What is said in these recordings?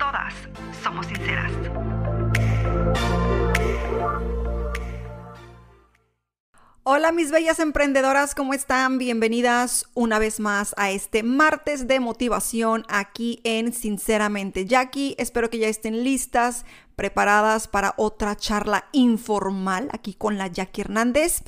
todas somos sinceras. Hola mis bellas emprendedoras, ¿cómo están? Bienvenidas una vez más a este martes de motivación aquí en Sinceramente Jackie. Espero que ya estén listas preparadas para otra charla informal aquí con la Jackie Hernández.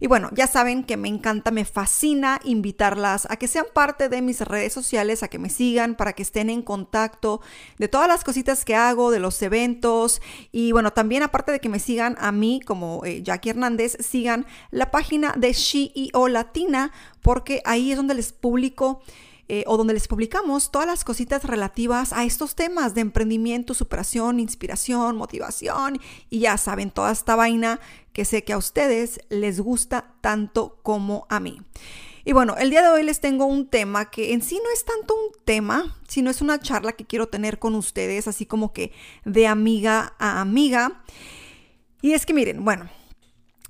Y bueno, ya saben que me encanta, me fascina invitarlas a que sean parte de mis redes sociales, a que me sigan, para que estén en contacto de todas las cositas que hago, de los eventos. Y bueno, también aparte de que me sigan a mí como eh, Jackie Hernández, sigan la página de CEO Latina, porque ahí es donde les publico eh, o donde les publicamos todas las cositas relativas a estos temas de emprendimiento, superación, inspiración, motivación y ya saben, toda esta vaina que sé que a ustedes les gusta tanto como a mí. Y bueno, el día de hoy les tengo un tema que en sí no es tanto un tema, sino es una charla que quiero tener con ustedes, así como que de amiga a amiga. Y es que miren, bueno,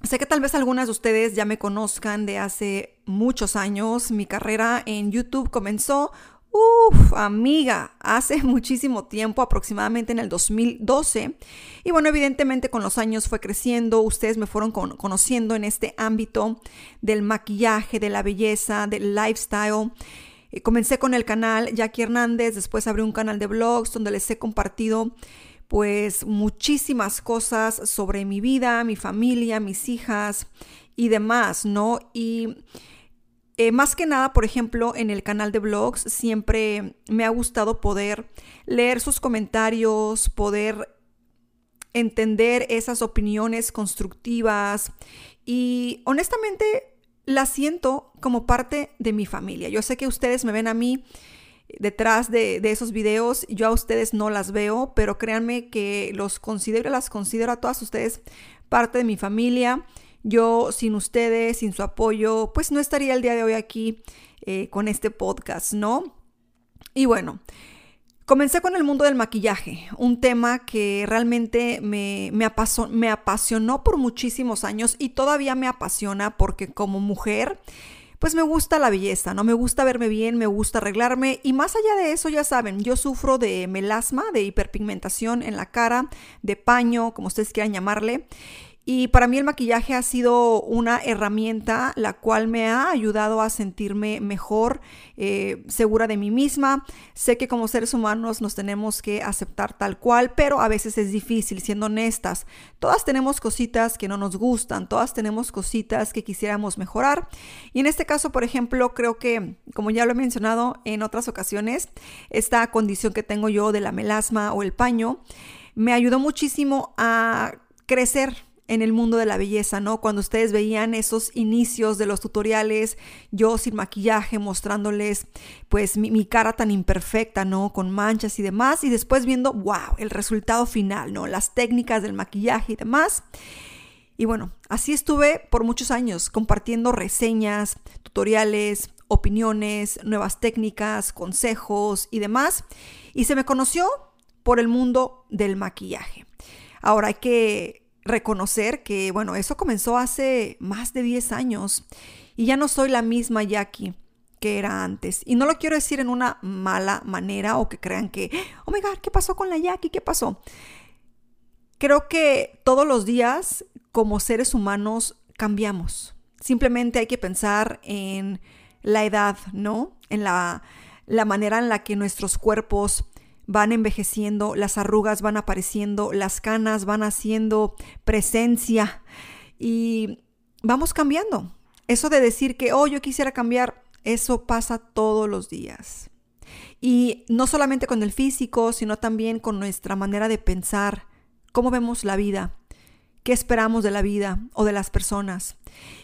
Sé que tal vez algunas de ustedes ya me conozcan de hace muchos años. Mi carrera en YouTube comenzó, uff, amiga, hace muchísimo tiempo, aproximadamente en el 2012. Y bueno, evidentemente con los años fue creciendo, ustedes me fueron conociendo en este ámbito del maquillaje, de la belleza, del lifestyle. Eh, comencé con el canal Jackie Hernández, después abrí un canal de blogs donde les he compartido pues muchísimas cosas sobre mi vida, mi familia, mis hijas y demás, ¿no? Y eh, más que nada, por ejemplo, en el canal de blogs siempre me ha gustado poder leer sus comentarios, poder entender esas opiniones constructivas y honestamente las siento como parte de mi familia. Yo sé que ustedes me ven a mí detrás de, esos videos. Yo a ustedes no las veo, pero créanme que los considero, las considero a todas ustedes parte de mi familia. Yo sin ustedes, sin su apoyo, pues no estaría el día de hoy aquí eh, con este podcast, ¿no? Y bueno, comencé con el mundo del maquillaje, un tema que realmente me, me, me apasionó por muchísimos años y todavía me apasiona porque como mujer pues me gusta la belleza, ¿no? Me gusta verme bien, me gusta arreglarme y más allá de eso, ya saben, yo sufro de melasma, de hiperpigmentación en la cara, de paño, como ustedes quieran llamarle. Y para mí el maquillaje ha sido una herramienta la cual me ha ayudado a sentirme mejor, eh, segura de mí misma. Sé que como seres humanos nos tenemos que aceptar tal cual, pero a veces es difícil, siendo honestas. Todas tenemos cositas que no nos gustan, todas tenemos cositas que quisiéramos mejorar. Y en este caso, por ejemplo, creo que, como ya lo he mencionado en otras ocasiones, esta condición que tengo yo de la melasma o el paño, me ayudó muchísimo a crecer en el mundo de la belleza, ¿no? Cuando ustedes veían esos inicios de los tutoriales, yo sin maquillaje, mostrándoles pues mi, cara tan imperfecta, ¿no? Con manchas y demás, y después viendo, wow, el resultado final, ¿no? Las técnicas del maquillaje y demás. Y bueno, así estuve por muchos años compartiendo reseñas, tutoriales, opiniones, nuevas técnicas, consejos y demás. Y se me conoció por el mundo del maquillaje. Ahora hay que reconocer que, bueno, eso comenzó hace más de 10 años y ya no soy la misma Jackie que era antes. Y no lo quiero decir en una mala manera o que crean que, oh my God, ¿qué pasó con la Jackie? ¿Qué pasó? Creo que todos los días como seres humanos cambiamos. Simplemente hay que pensar en la edad, ¿no? En la, la manera en la que nuestros cuerpos van envejeciendo, las arrugas van apareciendo, las canas van haciendo presencia y vamos cambiando. Eso de decir que, oh, yo quisiera cambiar, eso pasa todos los días. Y no solamente con el físico, sino también con nuestra manera de pensar, cómo vemos la vida, qué esperamos de la vida o de las personas.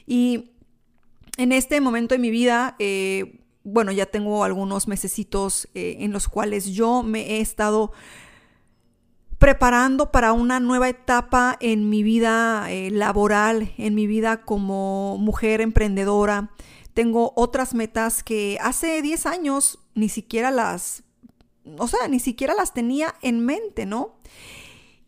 Y en este momento de mi vida, eh, bueno, ya tengo algunos mesecitos eh, en los cuales yo me he estado preparando para una nueva etapa en mi vida eh, laboral, en mi vida como mujer emprendedora. Tengo otras metas que hace 10 años ni siquiera las, o sea, ni siquiera las tenía en mente, ¿no?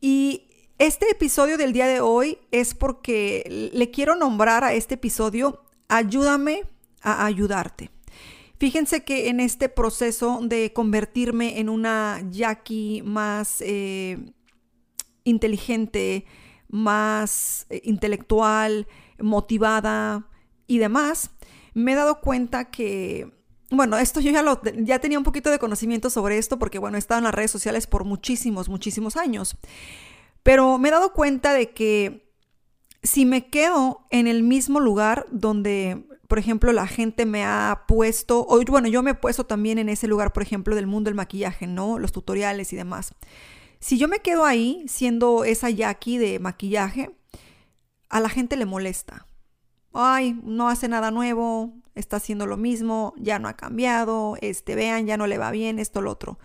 Y este episodio del día de hoy es porque le quiero nombrar a este episodio Ayúdame a ayudarte. Fíjense que en este proceso de convertirme en una Jackie más eh, inteligente, más eh, intelectual, motivada y demás, me he dado cuenta que, bueno, esto yo ya, lo, ya tenía un poquito de conocimiento sobre esto porque, bueno, he estado en las redes sociales por muchísimos, muchísimos años. Pero me he dado cuenta de que si me quedo en el mismo lugar donde, por ejemplo, la gente me ha puesto, o bueno, yo me he puesto también en ese lugar, por ejemplo, del mundo del maquillaje, ¿no? Los tutoriales y demás. Si yo me quedo ahí siendo esa Jackie de maquillaje, a la gente le molesta. Ay, no hace nada nuevo, está haciendo lo mismo, ya no ha cambiado, este, vean, ya no le va bien, esto, lo otro.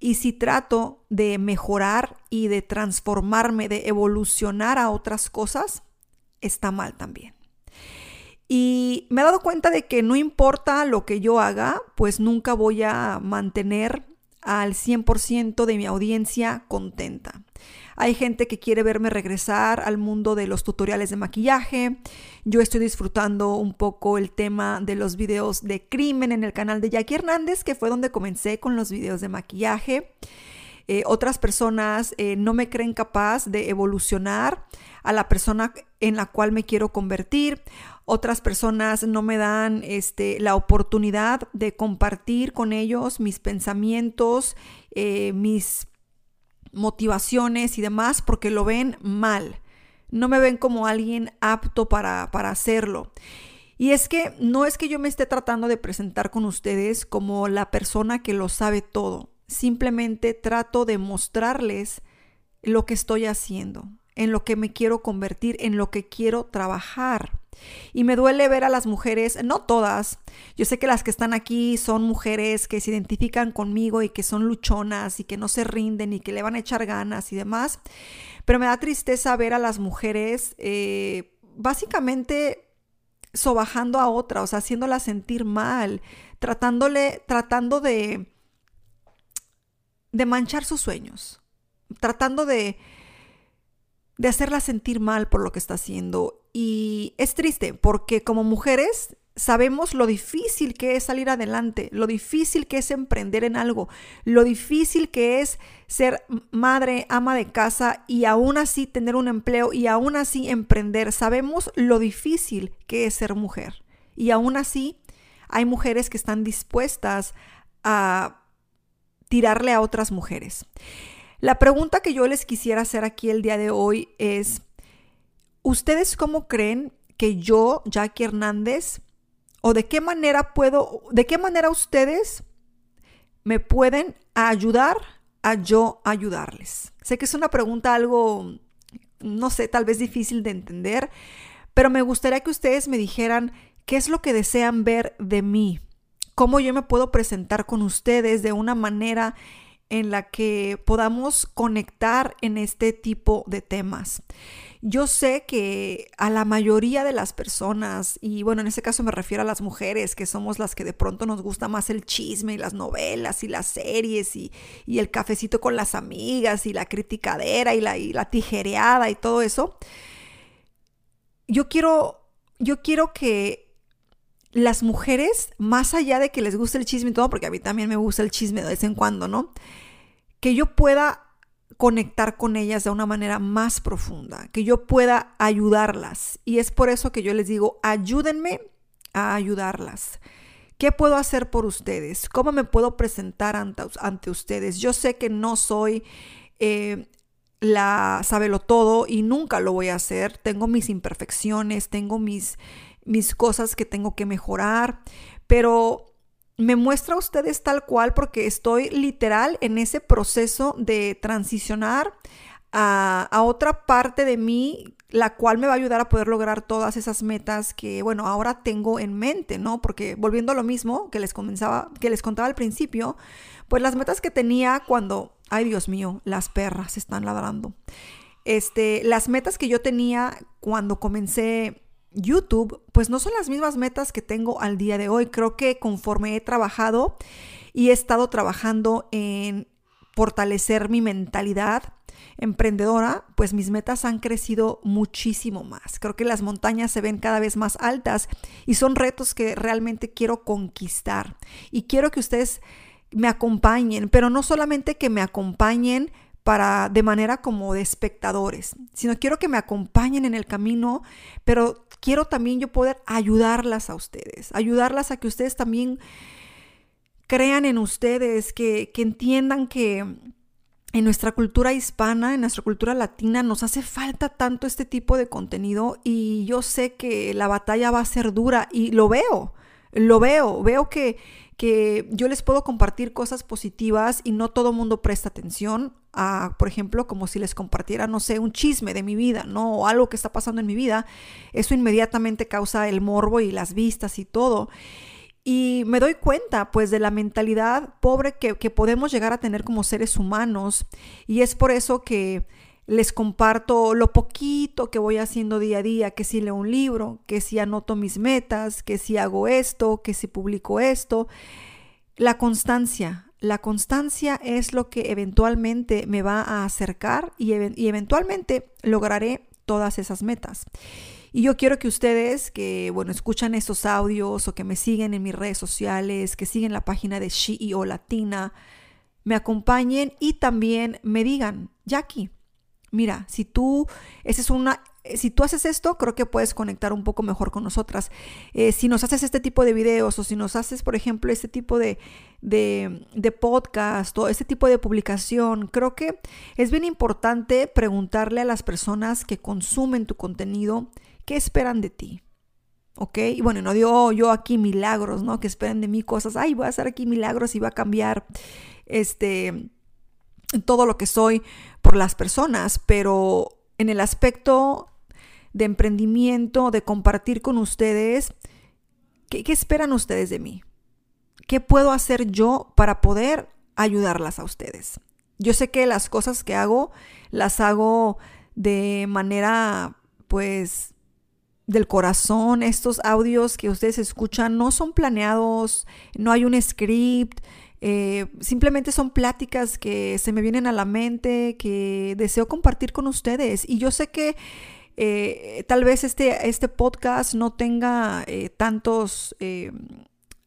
Y si trato de mejorar y de transformarme, de evolucionar a otras cosas, está mal también. Y me he dado cuenta de que no importa lo que yo haga, pues nunca voy a mantener al 100% de mi audiencia contenta. Hay gente que quiere verme regresar al mundo de los tutoriales de maquillaje. Yo estoy disfrutando un poco el tema de los videos de crimen en el canal de Jackie Hernández, que fue donde comencé con los videos de maquillaje. Eh, otras personas eh, no me creen capaz de evolucionar a la persona en la cual me quiero convertir. Otras personas no me dan este, la oportunidad de compartir con ellos mis pensamientos, eh, mis motivaciones y demás porque lo ven mal. No me ven como alguien apto para, para hacerlo. Y es que no es que yo me esté tratando de presentar con ustedes como la persona que lo sabe todo. Simplemente trato de mostrarles lo que estoy haciendo, en lo que me quiero convertir, en lo que quiero trabajar. Y me duele ver a las mujeres, no todas, yo sé que las que están aquí son mujeres que se identifican conmigo y que son luchonas y que no se rinden y que le van a echar ganas y demás, pero me da tristeza ver a las mujeres eh, básicamente sobajando a otra, o sea, haciéndola sentir mal, tratándole, tratando de, de manchar sus sueños, tratando de, de hacerla sentir mal por lo que está haciendo. Y es triste porque como mujeres sabemos lo difícil que es salir adelante, lo difícil que es emprender en algo, lo difícil que es ser madre, ama de casa y aún así tener un empleo y aún así emprender. Sabemos lo difícil que es ser mujer. Y aún así hay mujeres que están dispuestas a tirarle a otras mujeres. La pregunta que yo les quisiera hacer aquí el día de hoy es, ¿ustedes cómo creen que yo, Jackie Hernández, o de qué manera puedo, de qué manera ustedes me pueden ayudar a yo ayudarles? Sé que es una pregunta algo, no sé, tal vez difícil de entender, pero me gustaría que ustedes me dijeran qué es lo que desean ver de mí, cómo yo me puedo presentar con ustedes de una manera en la que podamos conectar en este tipo de temas. Yo sé que a la mayoría de las personas, y bueno, en este caso me refiero a las mujeres, que somos las que de pronto nos gusta más el chisme y las novelas y las series y, el cafecito con las amigas y la criticadera y la, y la tijereada y todo eso, yo quiero, yo quiero que las mujeres, más allá de que les guste el chisme y todo, porque a mí también me gusta el chisme de vez en cuando, ¿no? Que yo pueda conectar con ellas de una manera más profunda, que yo pueda ayudarlas. Y es por eso que yo les digo, ayúdenme a ayudarlas. ¿Qué puedo hacer por ustedes? ¿Cómo me puedo presentar ante, ustedes? Yo sé que no soy eh, la sabelo todo y nunca lo voy a hacer. Tengo mis imperfecciones, tengo mis, mis cosas que tengo que mejorar, pero me muestra a ustedes tal cual porque estoy literal en ese proceso de transicionar a, a, otra parte de mí, la cual me va a ayudar a poder lograr todas esas metas que, bueno, ahora tengo en mente, ¿no? Porque volviendo a lo mismo que les comenzaba, que les contaba al principio, pues las metas que tenía cuando Ay, Dios mío, las perras están ladrando. Este, las metas que yo tenía cuando comencé YouTube, pues no son las mismas metas que tengo al día de hoy. Creo que conforme he trabajado y he estado trabajando en fortalecer mi mentalidad emprendedora, pues mis metas han crecido muchísimo más. Creo que las montañas se ven cada vez más altas y son retos que realmente quiero conquistar. Y quiero que ustedes me acompañen, pero no solamente que me acompañen para de manera como de espectadores, sino quiero que me acompañen en el camino, pero quiero también yo poder ayudarlas a ustedes, ayudarlas a que ustedes también crean en ustedes, que, que entiendan que en nuestra cultura hispana, en nuestra cultura latina, nos hace falta tanto este tipo de contenido y yo sé que la batalla va a ser dura y lo veo, lo veo, veo que, que yo les puedo compartir cosas positivas y no todo mundo presta atención a, por ejemplo, como si les compartiera, no sé, un chisme de mi vida, ¿no? O algo que está pasando en mi vida. Eso inmediatamente causa el morbo y las vistas y todo. Y me doy cuenta pues de la mentalidad pobre que, podemos llegar a tener como seres humanos y es por eso que les comparto lo poquito que voy haciendo día a día, que si leo un libro, que si anoto mis metas, que si hago esto, que si publico esto. La constancia, la constancia es lo que eventualmente me va a acercar y, eventualmente lograré todas esas metas. Y yo quiero que ustedes que, bueno, escuchan estos audios o que me siguen en mis redes sociales, que siguen la página de CEO Latina, me acompañen y también me digan, Jackie, mira, si tú, esa es una, si tú haces esto, creo que puedes conectar un poco mejor con nosotras. Eh, si nos haces este tipo de videos o si nos haces, por ejemplo, este tipo de, de, podcast o este tipo de publicación, creo que es bien importante preguntarle a las personas que consumen tu contenido ¿Qué esperan de ti? ¿Ok? Y bueno, no digo yo aquí milagros, ¿no? Que esperen de mí cosas, ay, voy a hacer aquí milagros y va a cambiar este todo lo que soy por las personas, pero en el aspecto de emprendimiento, de compartir con ustedes, ¿qué, esperan ustedes de mí? ¿Qué puedo hacer yo para poder ayudarlas a ustedes? Yo sé que las cosas que hago las hago de manera pues del corazón. Estos audios que ustedes escuchan no son planeados, no hay un script. Eh, simplemente son pláticas que se me vienen a la mente, que deseo compartir con ustedes. Y yo sé que eh, tal vez este, este podcast no tenga eh, tantos,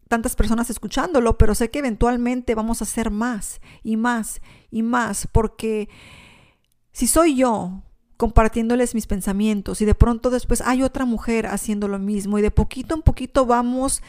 tantas personas escuchándolo, pero sé que eventualmente vamos a hacer más y más y más, porque si soy yo compartiéndoles mis pensamientos y de pronto después hay otra mujer haciendo lo mismo y de poquito en poquito vamos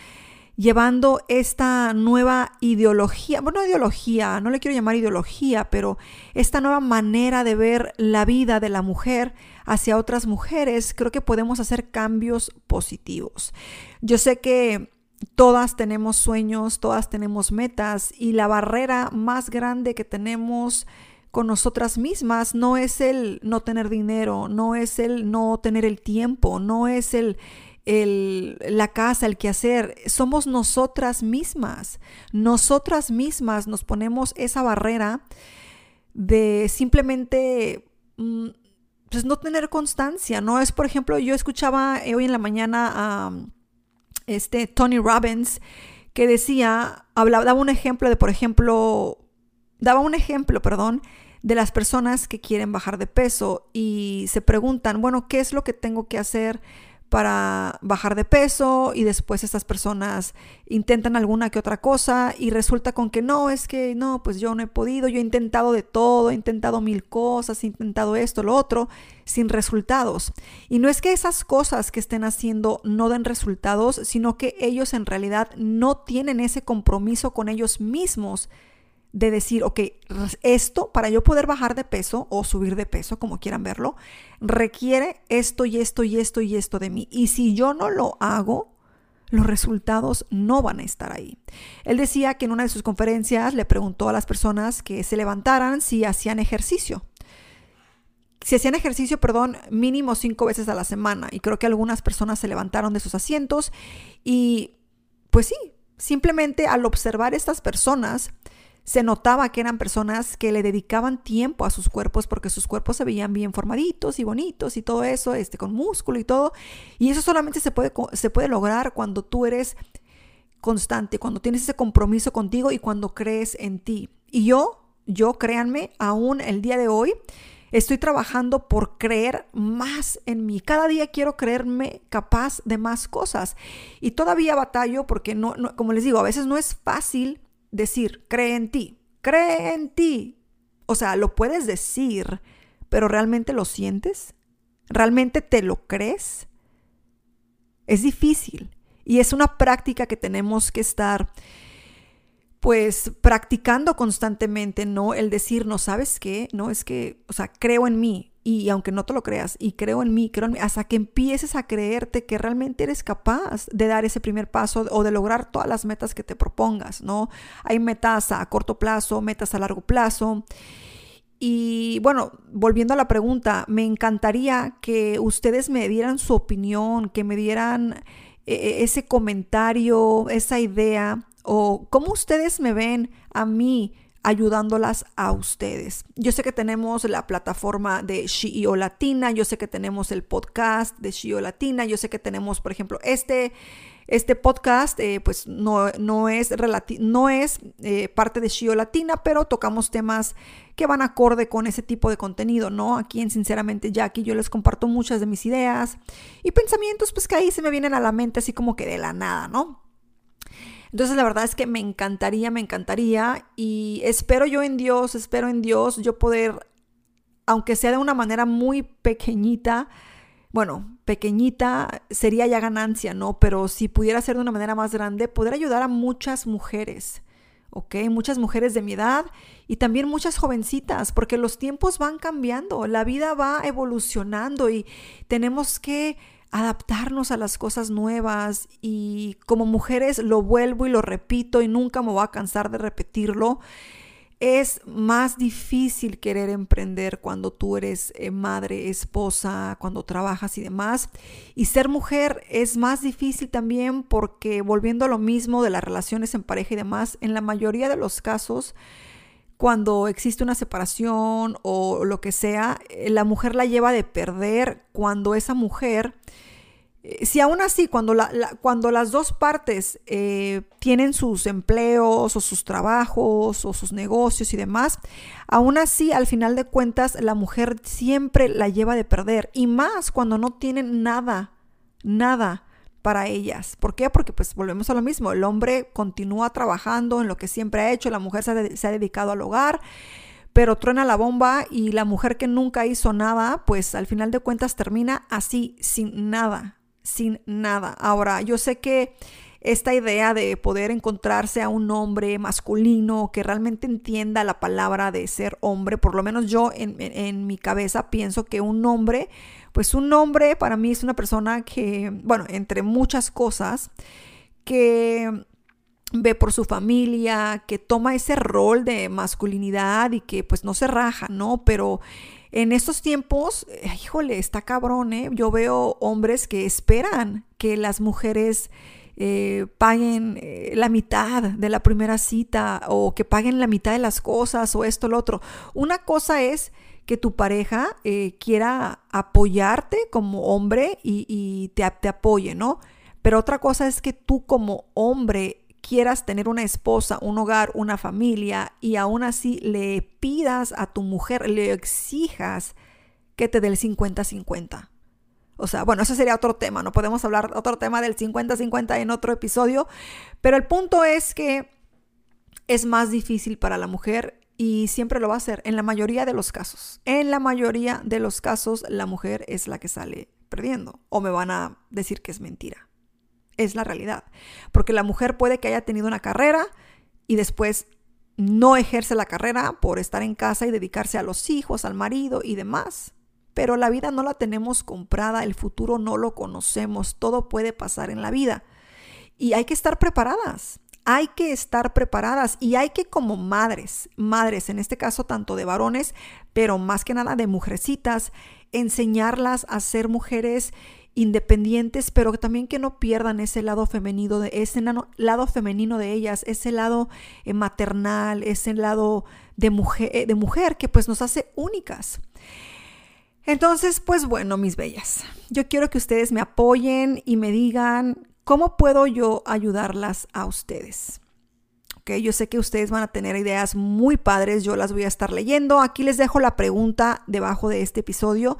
llevando esta nueva ideología, bueno, ideología, no le quiero llamar ideología, pero esta nueva manera de ver la vida de la mujer hacia otras mujeres, creo que podemos hacer cambios positivos. Yo sé que todas tenemos sueños, todas tenemos metas y la barrera más grande que tenemos con nosotras mismas no es el no tener dinero, no es el no tener el tiempo, no es el, el, la casa, el quehacer, somos nosotras mismas. Nosotras mismas nos ponemos esa barrera de simplemente mm, pues no tener constancia, ¿no? Es, por ejemplo, yo escuchaba hoy en la mañana a este Tony Robbins que decía, hablaba, daba un ejemplo de, por ejemplo, daba un ejemplo, perdón, de las personas que quieren bajar de peso y se preguntan, bueno, ¿qué es lo que tengo que hacer para bajar de peso? Y después estas personas intentan alguna que otra cosa y resulta con que no, es que no, pues yo no he podido, yo he intentado de todo, he intentado mil cosas, he intentado esto, lo otro, sin resultados. Y no es que esas cosas que estén haciendo no den resultados, sino que ellos en realidad no tienen ese compromiso con ellos mismos de decir, ok, esto para yo poder bajar de peso o subir de peso, como quieran verlo, requiere esto y esto y esto y esto de mí. Y si yo no lo hago, los resultados no van a estar ahí. Él decía que en una de sus conferencias le preguntó a las personas que se levantaran si hacían ejercicio. Si hacían ejercicio, perdón, mínimo cinco veces a la semana. Y creo que algunas personas se levantaron de sus asientos y pues sí, simplemente al observar estas personas, se notaba que eran personas que le dedicaban tiempo a sus cuerpos porque sus cuerpos se veían bien formaditos y bonitos y todo eso, este, con músculo y todo. Y eso solamente se puede, se puede lograr cuando tú eres constante, cuando tienes ese compromiso contigo y cuando crees en ti. Y yo, yo créanme, aún el día de hoy, estoy trabajando por creer más en mí. Cada día quiero creerme capaz de más cosas. Y todavía batallo porque no, no como les digo, a veces no es fácil decir, cree en ti, cree en ti. O sea, lo puedes decir, pero ¿realmente lo sientes? ¿Realmente te lo crees? Es difícil y es una práctica que tenemos que estar pues practicando constantemente, ¿no? El decir, no sabes qué, no es que, o sea, creo en mí, y aunque no te lo creas, y creo en mí, creo en mí, hasta que empieces a creerte que realmente eres capaz de dar ese primer paso o de lograr todas las metas que te propongas, ¿no? Hay metas a corto plazo, metas a largo plazo. Y bueno, volviendo a la pregunta, me encantaría que ustedes me dieran su opinión, que me dieran eh, ese comentario, esa idea, o cómo ustedes me ven a mí ayudándolas a ustedes. Yo sé que tenemos la plataforma de Shio Latina, yo sé que tenemos el podcast de Shio Latina, yo sé que tenemos, por ejemplo, este, este podcast, eh, pues no, no es, no es eh, parte de Shio Latina, pero tocamos temas que van acorde con ese tipo de contenido, ¿no? Aquí en Sinceramente Jackie yo les comparto muchas de mis ideas y pensamientos, pues que ahí se me vienen a la mente así como que de la nada, ¿no? Entonces la verdad es que me encantaría, me encantaría y espero yo en Dios, espero en Dios yo poder, aunque sea de una manera muy pequeñita, bueno, pequeñita sería ya ganancia, ¿no? Pero si pudiera ser de una manera más grande, poder ayudar a muchas mujeres. ¿ok? Muchas mujeres de mi edad y también muchas jovencitas, porque los tiempos van cambiando, la vida va evolucionando y tenemos que adaptarnos a las cosas nuevas y como mujeres lo vuelvo y lo repito y nunca me voy a cansar de repetirlo. Es más difícil querer emprender cuando tú eres eh, madre, esposa, cuando trabajas y demás. Y ser mujer es más difícil también porque volviendo a lo mismo de las relaciones en pareja y demás, en la mayoría de los casos, cuando existe una separación o lo que sea, eh, la mujer la lleva de perder cuando esa mujer, eh, si aún así, cuando, las dos partes eh, tienen sus empleos o sus trabajos o sus negocios y demás, aún así, al final de cuentas, la mujer siempre la lleva de perder y más cuando no tienen nada, nada para ellas. ¿Por qué? Porque pues volvemos a lo mismo, el hombre continúa trabajando en lo que siempre ha hecho, la mujer se ha, dedicado al hogar, pero truena la bomba y la mujer que nunca hizo nada, pues al final de cuentas termina así, sin nada, sin nada. Ahora, yo sé que esta idea de poder encontrarse a un hombre masculino que realmente entienda la palabra de ser hombre, por lo menos yo en, en mi cabeza pienso que un hombre pues un hombre para mí es una persona que, bueno, entre muchas cosas, que ve por su familia, que toma ese rol de masculinidad y que pues no se raja, ¿no? Pero en estos tiempos, híjole, está cabrón, ¿eh? Yo veo hombres que esperan que las mujeres eh, paguen eh, la mitad de la primera cita o que paguen la mitad de las cosas o esto, lo otro. Una cosa es que tu pareja eh, quiera apoyarte como hombre y, te, te apoye, ¿no? Pero otra cosa es que tú como hombre quieras tener una esposa, un hogar, una familia y aún así le pidas a tu mujer, le exijas que te dé el 50-50. O sea, bueno, ese sería otro tema, no podemos hablar otro tema del 50-50 en otro episodio, pero el punto es que es más difícil para la mujer y siempre lo va a hacer en la mayoría de los casos. En la mayoría de los casos la mujer es la que sale perdiendo o me van a decir que es mentira. Es la realidad. Porque la mujer puede que haya tenido una carrera y después no ejerce la carrera por estar en casa y dedicarse a los hijos, al marido y demás. Pero la vida no la tenemos comprada, el futuro no lo conocemos, todo puede pasar en la vida. Y hay que estar preparadas hay que estar preparadas y hay que como madres, madres en este caso tanto de varones, pero más que nada de mujercitas, enseñarlas a ser mujeres independientes, pero también que no pierdan ese lado femenino de ese lado femenino de ellas, ese lado eh, maternal, ese lado de mujer, eh, de mujer que pues nos hace únicas. Entonces, pues bueno, mis bellas, yo quiero que ustedes me apoyen y me digan cómo puedo yo ayudarlas a ustedes. Okay, yo sé que ustedes van a tener ideas muy padres, yo las voy a estar leyendo. Aquí les dejo la pregunta debajo de este episodio,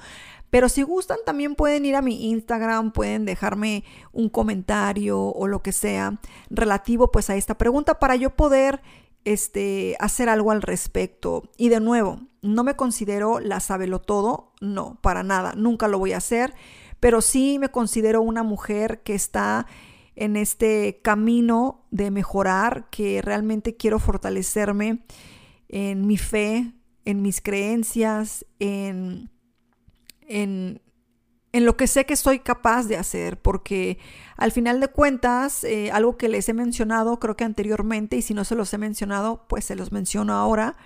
pero si gustan también pueden ir a mi Instagram, pueden dejarme un comentario o lo que sea relativo pues a esta pregunta para yo poder este, hacer algo al respecto. Y de nuevo, no me considero la sabelo todo, no, para nada, nunca lo voy a hacer, pero sí me considero una mujer que está en este camino de mejorar, que realmente quiero fortalecerme en mi fe, en mis creencias, en, en, en lo que sé que soy capaz de hacer, porque al final de cuentas, eh, algo que les he mencionado, creo que anteriormente, y si no se los he mencionado, pues se los menciono ahora,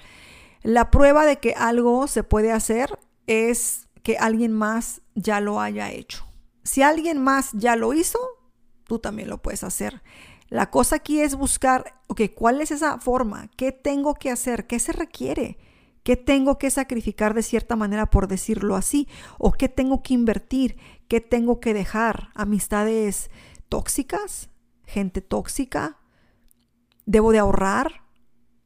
la prueba de que algo se puede hacer es que alguien más ya lo haya hecho. Si alguien más ya lo hizo, tú también lo puedes hacer. La cosa aquí es buscar, ok, ¿cuál es esa forma? ¿Qué tengo que hacer? ¿Qué se requiere? ¿Qué tengo que sacrificar de cierta manera, por decirlo así? ¿O qué tengo que invertir? ¿Qué tengo que dejar? ¿Amistades tóxicas? ¿Gente tóxica? ¿Debo de ahorrar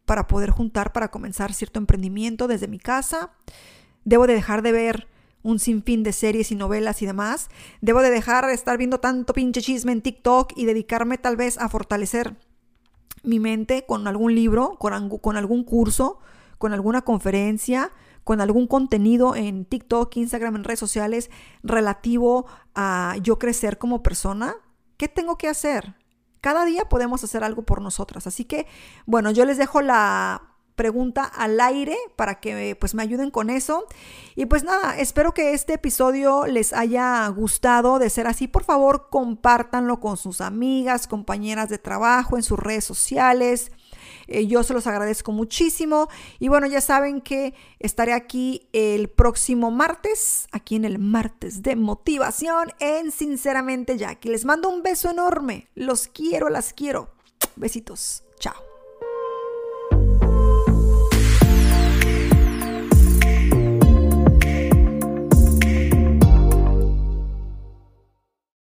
para poder juntar para comenzar cierto emprendimiento desde mi casa? ¿Debo de dejar de ver un sinfín de series y novelas y demás? ¿Debo de dejar de estar viendo tanto pinche chisme en TikTok y dedicarme tal vez a fortalecer mi mente con algún libro, con, con algún curso? con alguna conferencia, con algún contenido en TikTok, Instagram, en redes sociales relativo a yo crecer como persona? ¿Qué tengo que hacer? Cada día podemos hacer algo por nosotras. Así que, bueno, yo les dejo la pregunta al aire para que pues me ayuden con eso. Y pues nada, espero que este episodio les haya gustado. De ser así, por favor, compártanlo con sus amigas, compañeras de trabajo, en sus redes sociales. Eh, yo se los agradezco muchísimo. Y bueno, ya saben que estaré aquí el próximo martes, aquí en el martes de motivación en Sinceramente Jackie. Les mando un beso enorme. Los quiero, las quiero. Besitos. Chao.